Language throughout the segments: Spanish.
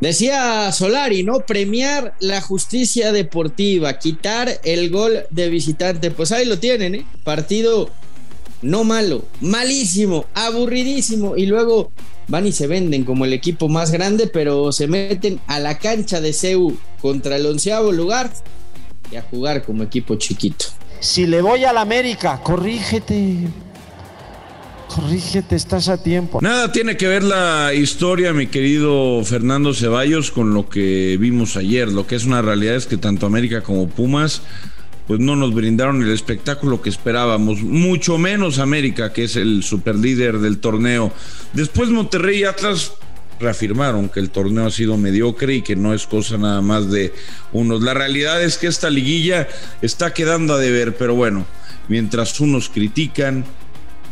Decía Solari, ¿no? Premiar la justicia deportiva, quitar el gol de visitante. Pues ahí lo tienen, ¿eh? Partido no malo, malísimo, aburridísimo. Y luego van y se venden como el equipo más grande, pero se meten a la cancha de CEU contra el onceavo lugar y a jugar como equipo chiquito. Si le voy al América, corrígete. Corrígete, estás a tiempo. Nada tiene que ver la historia, mi querido Fernando Ceballos, con lo que vimos ayer. Lo que es una realidad es que tanto América como Pumas pues no nos brindaron el espectáculo que esperábamos, mucho menos América, que es el superlíder del torneo. Después Monterrey y Atlas reafirmaron que el torneo ha sido mediocre y que no es cosa nada más de unos. La realidad es que esta liguilla está quedando a deber, pero bueno, mientras unos critican,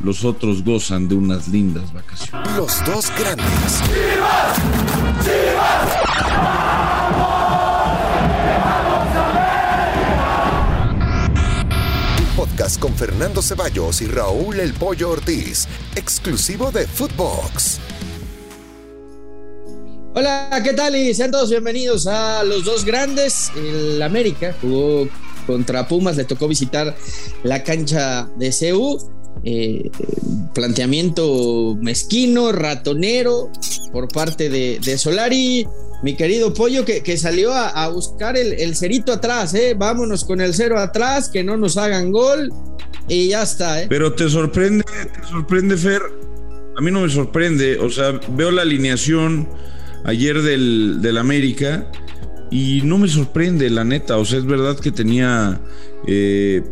los otros gozan de unas lindas vacaciones. Los dos grandes. Un podcast con Fernando Ceballos y Raúl El Pollo Ortiz, exclusivo de Footbox. Hola, ¿qué tal? Y sean todos bienvenidos a los dos grandes. El América jugó contra Pumas, le tocó visitar la cancha de CEU eh, planteamiento mezquino, ratonero por parte de, Solari. Mi querido Pollo que, salió a, buscar el, cerito atrás, ¿eh? Vámonos con el cero atrás, que no nos hagan gol y ya está, ¿eh? Pero te sorprende, te sorprende, Fer. A mí no me sorprende, o sea, veo la alineación ayer del, del América y no me sorprende, la neta. O sea, es verdad que tenía eh,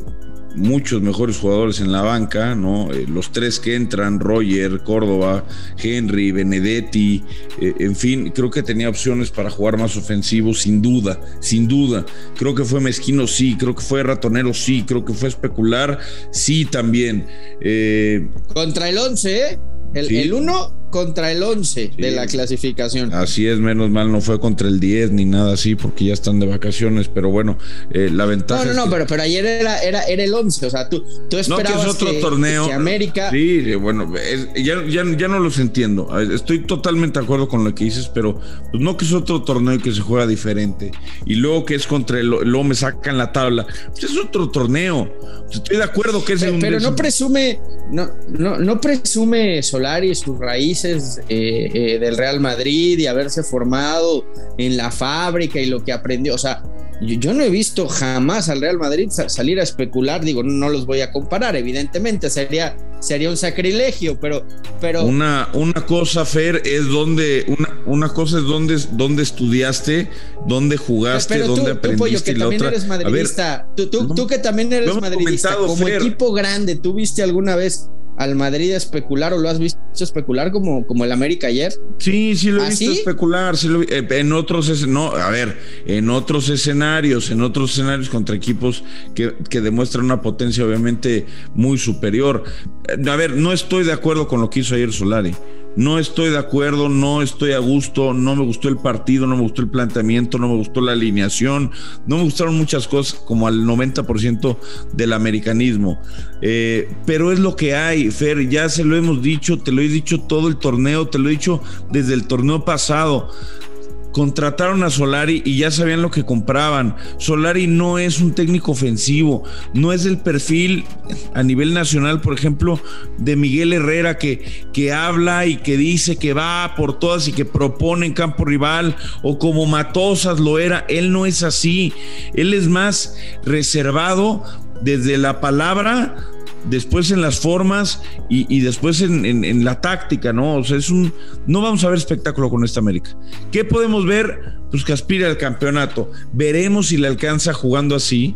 muchos mejores jugadores en la banca, ¿no? Eh, los tres que entran, Roger, Córdoba, Henry, Benedetti, eh, en fin, creo que tenía opciones para jugar más ofensivo, sin duda, sin duda. Creo que fue mezquino, sí, creo que fue ratonero, sí, creo que fue especular, sí también. Eh, Contra el 11, ¿eh? El 1 contra el 11 de la clasificación. Así es, menos mal no fue contra el 10 ni nada así porque ya están de vacaciones, pero bueno, eh, la ventaja. No, no, no, pero, pero ayer era, era, era el 11, o sea, tú, tú esperabas no, que es otro torneo. América. Sí, bueno, ya, ya, ya, no los entiendo. Estoy totalmente de acuerdo con lo que dices, pero pues no que es otro torneo y que se juega diferente. Y luego que es contra el. Luego me sacan la tabla. Pues es otro torneo. Estoy de acuerdo que es Pero, pero no presume, no, no, no presume Solari sus raíces eh, eh, del Real Madrid y haberse formado en la fábrica y lo que aprendió. O sea, yo, no he visto jamás al Real Madrid salir a especular. Digo, no los voy a comparar, evidentemente, sería, sería un sacrilegio, pero. pero... Una, una cosa, Fer, es donde. Una, una cosa es donde, donde estudiaste, donde jugaste, donde aprendiste. que también eres madridista. tú, tú, que también eres madridista, como equipo grande, ¿tú viste alguna vez al Madrid especular o lo has visto especular como, como el América ayer? Sí, sí lo he ¿Ah, visto especular, eh, en otros no, a ver, en otros escenarios, en otros escenarios contra equipos que, que demuestran una potencia obviamente muy superior. Eh, a ver, no estoy de acuerdo con lo que hizo ayer Solari no estoy de acuerdo, no estoy a gusto, no me gustó el partido, no me gustó el planteamiento, no me gustó la alineación, no me gustaron muchas cosas como al 90% del americanismo. Eh, pero es lo que hay, Fer, ya se lo hemos dicho, te lo he dicho todo el torneo, te lo he dicho desde el torneo pasado contrataron a Solari y ya sabían lo que compraban. Solari no es un técnico ofensivo, no es el perfil a nivel nacional, por ejemplo, de Miguel Herrera que, que habla y que dice que va por todas y que propone en campo rival o como Matosas lo era. Él no es así, él es más reservado desde la palabra después en las formas y, después en, la táctica, ¿no? O sea, es un. No vamos a ver espectáculo con esta América. ¿Qué podemos ver? Pues que aspira al campeonato. Veremos si le alcanza jugando así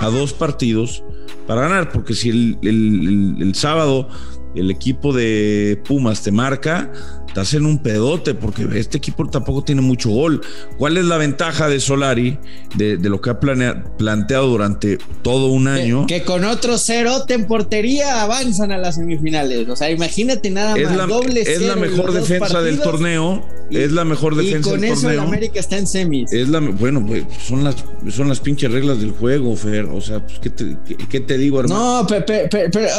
a dos partidos para ganar, porque si el sábado el equipo de Pumas te marca, estás en un pedote porque este equipo tampoco tiene mucho gol. ¿Cuál es la ventaja de Solari de, lo que ha planteado durante todo un año? Que, con otro cero en portería avanzan a las semifinales. O sea, imagínate nada más. La, doble es la mejor defensa del torneo. es la mejor defensa del torneo. Y con eso el América está en semis. Es la, bueno, pues, son las, son las pinches reglas del juego, Fer. O sea, pues, ¿qué, te, te digo, hermano? No, pero,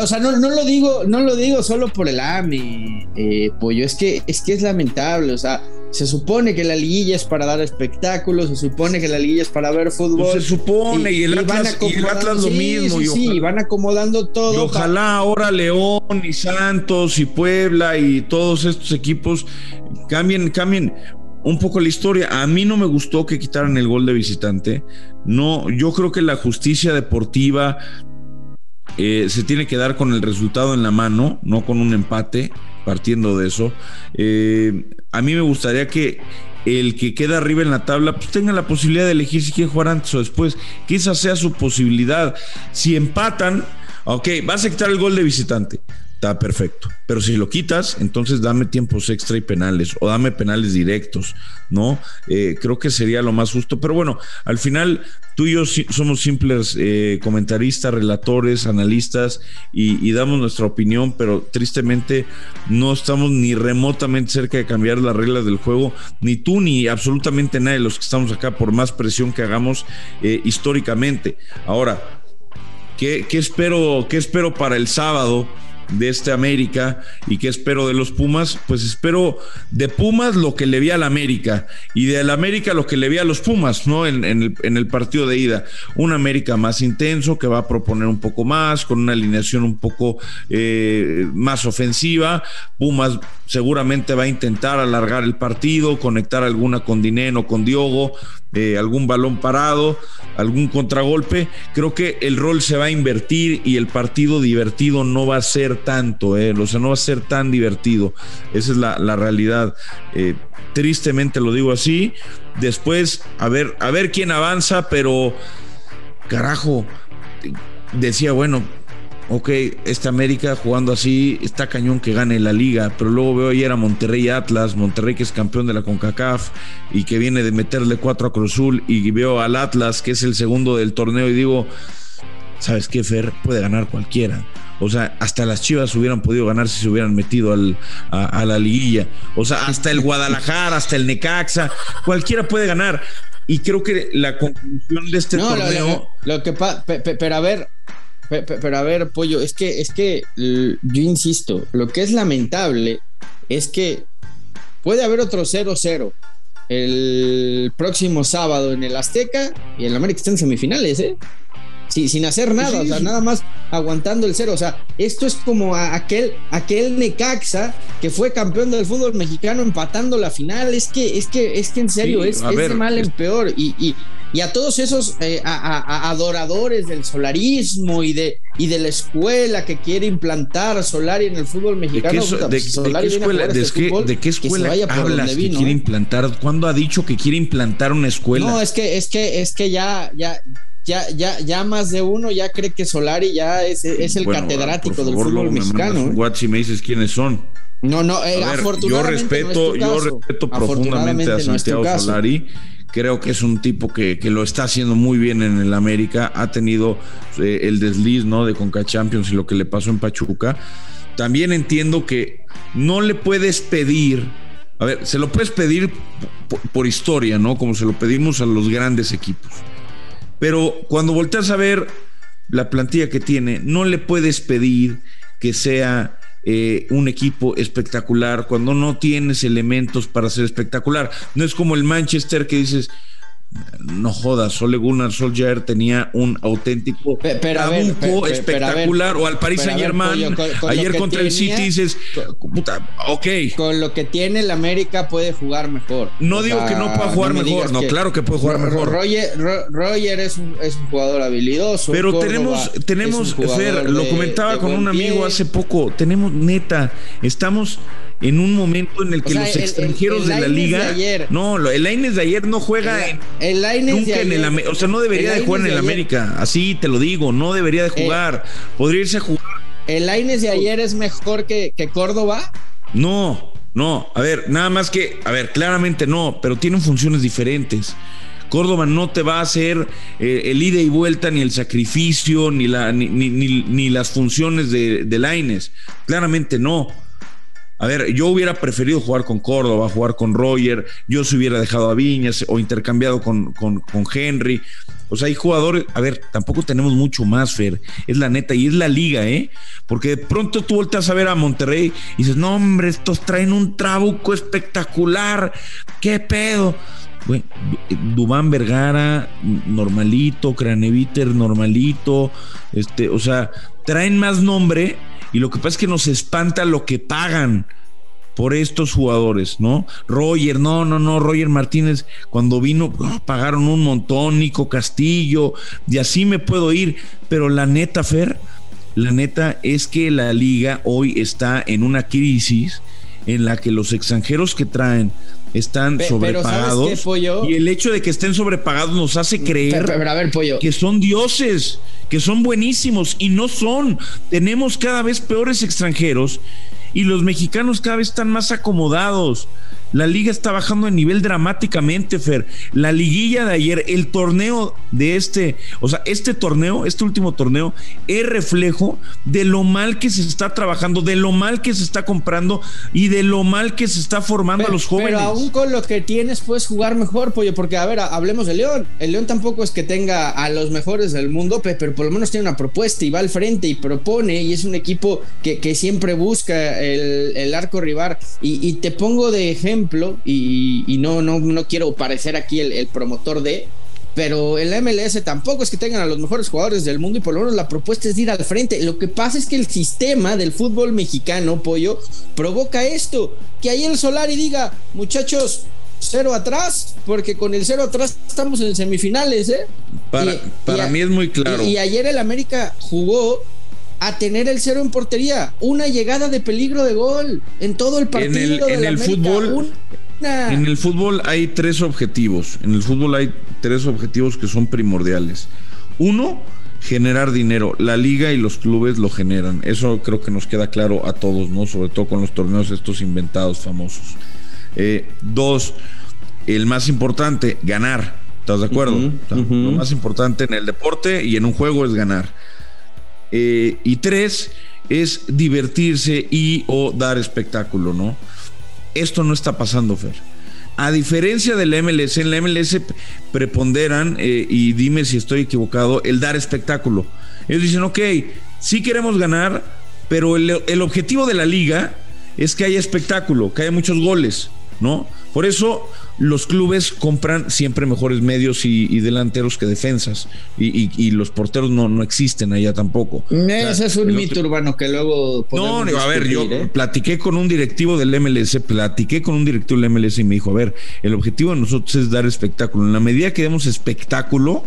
o sea, no, no, lo digo, no lo digo solo por el AMI, eh, pollo. Es que es que es lamentable, o sea, se supone que la liguilla es para dar espectáculos, se supone que la liguilla es para ver fútbol. Pues se supone, y, el, Atlas, lo mismo. Sí, sí, van acomodando todo. Y ojalá ahora León y Santos y Puebla y todos estos equipos cambien, cambien un poco la historia. A mí no me gustó que quitaran el gol de visitante. No, yo creo que la justicia deportiva eh, se tiene que dar con el resultado en la mano, no con un empate, partiendo de eso. Eh, a mí me gustaría que el que queda arriba en la tabla pues tenga la posibilidad de elegir si quiere jugar antes o después, que esa sea su posibilidad. Si empatan, ok, vas a quitar el gol de visitante perfecto. Pero si lo quitas, entonces dame tiempos extra y penales o dame penales directos, ¿no? Eh, creo que sería lo más justo. Pero bueno, al final tú y yo somos simples eh, comentaristas, relatores, analistas y, damos nuestra opinión, pero tristemente no estamos ni remotamente cerca de cambiar las reglas del juego, ni tú ni absolutamente nadie de los que estamos acá, por más presión que hagamos eh, históricamente. Ahora, ¿qué, ¿qué, espero, ¿qué espero para el sábado? De este América y qué espero de los Pumas, pues espero de Pumas lo que le vi al América y del América lo que le vi a los Pumas, ¿no? En, el, partido de ida. Un América más intenso que va a proponer un poco más, con una alineación un poco eh, más ofensiva. Pumas seguramente va a intentar alargar el partido, conectar alguna con Dineno, con Diogo, eh, algún balón parado, algún contragolpe. Creo que el rol se va a invertir y el partido divertido no va a ser tanto, eh, o sea, no va a ser tan divertido. Esa es la, realidad. Eh, tristemente lo digo así. Después, a ver, a ver quién avanza, pero carajo, decía, bueno, ok, esta América jugando así, está cañón que gane la liga, pero luego veo ayer a Monterrey Atlas, Monterrey que es campeón de la CONCACAF y que viene de meterle cuatro a Cruzul y veo al Atlas que es el segundo del torneo y digo, ¿sabes qué, Fer? Puede ganar cualquiera. O sea, hasta las Chivas hubieran podido ganar si se hubieran metido al, a, la liguilla. O sea, hasta el Guadalajara, hasta el Necaxa, cualquiera puede ganar. Y creo que la conclusión de este torneo. Lo, que pero a ver, pero a ver, Pollo, es que, es que yo insisto, lo que es lamentable es que puede haber otro 0-0 el próximo sábado en el Azteca y el América está en semifinales, ¿eh? Sí, sin hacer nada, o sea, nada más aguantando el cero. O sea, esto es como aquel, aquel Necaxa que fue campeón del fútbol mexicano empatando la final. Es que, es que, es que en serio, es, de mal en peor. Y, y a todos esos eh, adoradores del solarismo y de, y de la escuela que quiere implantar Solari en el fútbol mexicano. ¿De qué, escuela, de, qué, escuela hablas que quiere ¿eh? implantar? ¿Cuándo ha dicho que quiere implantar una escuela? No, es que, es que, es que ya, ya, ya, ya, ya más de uno ya cree que Solari ya es, es el catedrático del fútbol mexicano. ¿eh? me dices quiénes son. No, no, afortunadamente. Yo respeto, yo respeto profundamente a Santiago Solari Creo que es un tipo que, lo está haciendo muy bien en el América. Ha tenido eh, el desliz ¿no? de Conca Champions y lo que le pasó en Pachuca. También entiendo que no le puedes pedir. A ver, se lo puedes pedir por, historia, ¿no? Como se lo pedimos a los grandes equipos. Pero cuando volteas a ver la plantilla que tiene, no le puedes pedir que sea eh, un equipo espectacular, cuando no tienes elementos para ser espectacular. No es como el Manchester que dices, no jodas, Ole Gunnar Solskjaer tenía un auténtico pero, espectacular o al Paris Saint Germain ayer contra el City dices puta, ok. con lo que tiene el América puede jugar mejor. No digo que no pueda jugar mejor no claro que puede jugar mejor. Roger, es, un, jugador habilidoso pero tenemos tenemos lo comentaba con un amigo hace poco tenemos neta estamos en un momento en el que los extranjeros de la liga. no, el Aines de ayer no juega en, nunca en el O sea, no debería de jugar en el América. Así te lo digo, no debería de eh, jugar. Podría irse a jugar. ¿El Aines de ayer es mejor que, que Córdoba? No, no. A ver, nada más que. A ver, claramente no, pero tienen funciones diferentes. Córdoba no te va a hacer eh, el ida y vuelta, ni el sacrificio, ni, la, ni, ni, ni las funciones de, de Laines. Claramente no. A ver, yo hubiera preferido jugar con Córdoba, jugar con Roger, yo se hubiera dejado a Viñas o intercambiado con, con, con Henry. O sea, hay jugadores, a ver, tampoco tenemos mucho más, Fer, es la neta, y es la liga, ¿eh? Porque de pronto tú volteas a ver a Monterrey y dices, no, hombre, estos traen un trabuco espectacular, ¿qué pedo? Bueno, Dubán Vergara, normalito, Craneviter, normalito, este, o sea, traen más nombre y lo que pasa es que nos espanta lo que pagan por estos jugadores, ¿no? Roger, no, no, no, Roger Martínez, cuando vino, ah, pagaron un montón, Nico Castillo, y así me puedo ir, pero la neta, Fer, la neta es que la liga hoy está en una crisis en la que los extranjeros que traen están sobrepagados y el hecho de que estén sobrepagados nos hace creer que son dioses, que son buenísimos y no son. Tenemos cada vez peores extranjeros y los mexicanos cada vez están más acomodados. La liga está bajando de nivel dramáticamente, Fer. La liguilla de ayer, el torneo de este, o sea, este torneo, este último torneo, es reflejo de lo mal que se está trabajando, de lo mal que se está comprando y de lo mal que se está formando a los jóvenes. Pero aún con lo que tienes puedes jugar mejor, pollo, porque a ver, hablemos de León. El León tampoco es que tenga a los mejores del mundo, pero por lo menos tiene una propuesta y va al frente y propone y es un equipo que, siempre busca el, arco rival. Y, y te pongo de ejemplo y, no, no, no quiero parecer aquí el, promotor de, pero el MLS tampoco es que tengan a los mejores jugadores del mundo y por lo menos la propuesta es ir al frente. Lo que pasa es que el sistema del fútbol mexicano, pollo, provoca esto, que ahí el Solari diga, muchachos, cero atrás, porque con el cero atrás estamos en semifinales, ¿eh? Para, para mí es muy claro. Y, ayer el América jugó a tener el cero en portería, una llegada de peligro de gol en todo el partido. En el, en el fútbol, en el fútbol hay tres objetivos. En el fútbol hay tres objetivos que son primordiales. Uno, generar dinero. La liga y los clubes lo generan. Eso creo que nos queda claro a todos, ¿no? Sobre todo con los torneos estos inventados famosos. Eh, dos, el más importante, ganar. ¿Estás de acuerdo? Lo más importante en el deporte y en un juego es ganar. Eh, y tres, es divertirse y o dar espectáculo, ¿no? Esto no está pasando, Fer. A diferencia del MLS, en la MLS preponderan, eh, y dime si estoy equivocado, el dar espectáculo. Ellos dicen, ok, sí queremos ganar, pero el, el objetivo de la liga es que haya espectáculo, que haya muchos goles, ¿no? Por eso los clubes compran siempre mejores medios y, delanteros que defensas. Y, los porteros no, no existen allá tampoco. Ese es un mito urbano que luego. No, a ver, yo ¿eh? platiqué con un directivo del MLS, platiqué con un directivo del MLS y me dijo: A ver, el objetivo de nosotros es dar espectáculo. En la medida que demos espectáculo,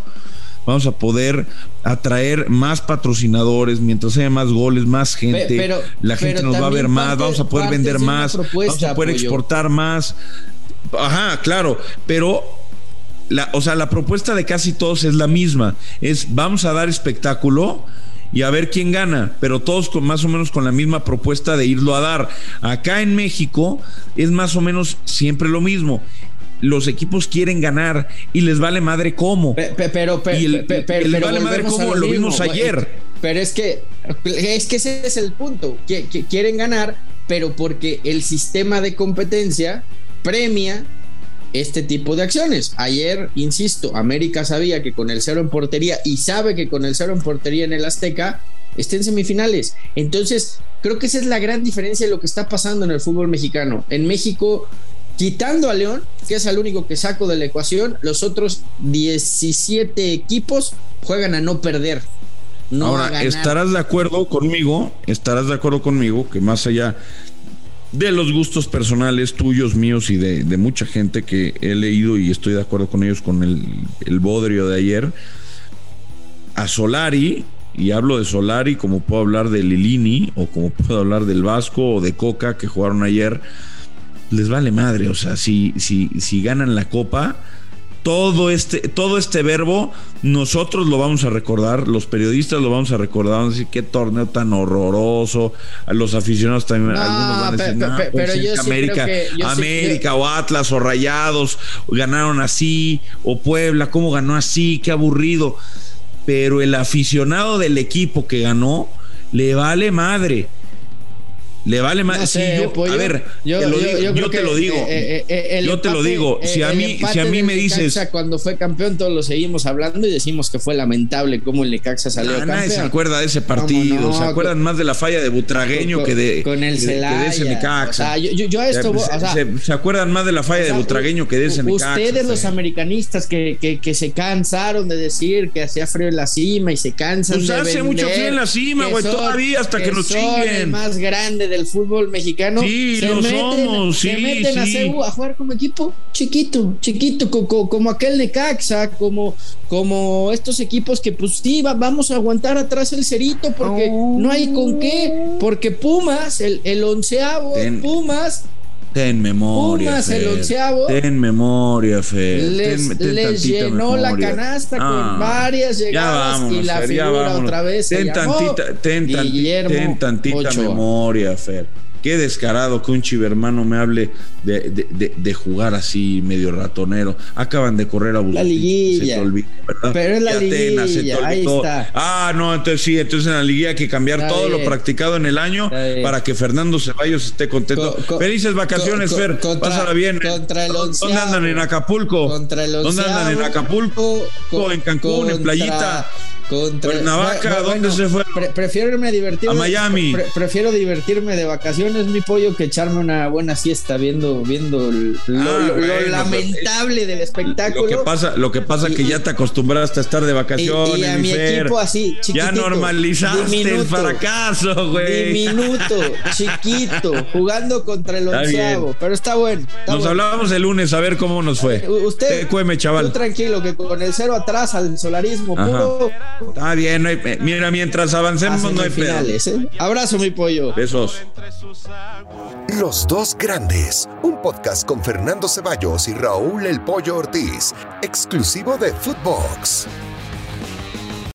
vamos a poder atraer más patrocinadores, mientras haya más goles, más gente, la gente nos va a ver más, vamos a poder vender más, vamos a poder exportar más. Ajá, claro, pero la, o sea, la propuesta de casi todos es la misma. Es vamos a dar espectáculo y a ver quién gana, pero todos con más o menos con la misma propuesta de irlo a dar. Acá en México es más o menos siempre lo mismo. Los equipos quieren ganar y les vale madre cómo. Pero, pero, y les vale madre cómo, lo vimos ayer. Pero es que, es que ese es el punto. que quieren ganar, pero porque el sistema de competencia premia este tipo de acciones. Ayer, insisto, América sabía que con el cero en portería y sabe que con el cero en portería en el Azteca está en semifinales. Entonces, creo que esa es la gran diferencia de lo que está pasando en el fútbol mexicano. En México, quitando a León, que es el único que saco de la ecuación, los otros 17 equipos juegan a no perder. No Ahora, estarás de acuerdo conmigo, estarás de acuerdo conmigo que más allá de los gustos personales tuyos, míos y de, mucha gente que he leído y estoy de acuerdo con ellos con el, el bodrio de ayer. A Solari, y hablo de Solari como puedo hablar de Lilini o como puedo hablar del Vasco o de Coca que jugaron ayer, les vale madre. O sea, si, si, si ganan la copa, todo este, todo este verbo, nosotros lo vamos a recordar, los periodistas lo vamos a recordar, vamos a decir qué torneo tan horroroso, a los aficionados también, algunos van a decir, pues América, América o Atlas o Rayados ganaron así, o Puebla, ¿cómo ganó así? Qué aburrido. Pero el aficionado del equipo que ganó, le vale madre Le vale más. a ver, yo, te lo digo. yo te lo digo. Si a mí, si a mí me dices. Cuando fue campeón, todos lo seguimos hablando y decimos que fue lamentable cómo el Necaxa salió ah, campeón. Nadie se acuerda de ese partido. se acuerdan más de la falla de Butragueño que de. Con el Celaya. de ese Necaxa. yo, esto. se, acuerdan más de la falla de Butragueño que de ese Necaxa. Ustedes, los americanistas, que, que, que, se cansaron de decir que hacía frío en la cima y se cansan pues de. hace mucho frío en la cima, güey. Todavía hasta que, nos chinguen. más grande del fútbol mexicano. Sí, lo somos. Sí, se meten a CEU a jugar como equipo chiquito, chiquito, como, como aquel Necaxa, como, como estos equipos que pues sí, vamos a aguantar atrás el cerito porque no hay con qué, porque Pumas, el, el onceavo, Pumas Ten memoria. Pumas, el onceavo. Ten memoria, Fer. Les, llenó la canasta con ah, varias llegadas y la figura otra vez. Ten tantita, ten, ten tantita memoria, Fer. Qué descarado que un chivermano me hable de, de, de, jugar así medio ratonero. Acaban de correr a buscar. La liguilla. Se te olvidó, ¿verdad? Pero es la liguilla. Ahí está. Ah, no, entonces sí, entonces en la liguilla hay que cambiar todo lo practicado en el año para que Fernando Ceballos esté contento. Felices vacaciones, Fer. Pásala bien. Contra el ¿Dónde andan en Acapulco? Contra el ¿Dónde andan en Acapulco? en Cancún, en Playita. Contra Cuernavaca, ¿dónde se fue? prefiero irme a divertirme. A Miami. prefiero divertirme de vacaciones, mi pollo, que echarme una buena siesta viendo, viendo lo, ah, pues, lamentable del espectáculo. Lo que pasa, lo que pasa que ya te acostumbraste a estar de vacaciones. Y, a mi equipo así, chiquitito. Ya normalizaste el fracaso, güey. Diminuto, chiquito, jugando contra el onceavo. Pero está bueno. nos hablábamos el lunes a ver cómo nos fue. Usted, cueme, chaval. tranquilo, que con el cero atrás al solarismo puro Está bien, mira, mientras avancemos no hay finales, ¿eh? Abrazo, mi pollo. Besos. Los dos grandes, un podcast con Fernando Ceballos y Raúl El Pollo Ortiz, exclusivo de Footbox.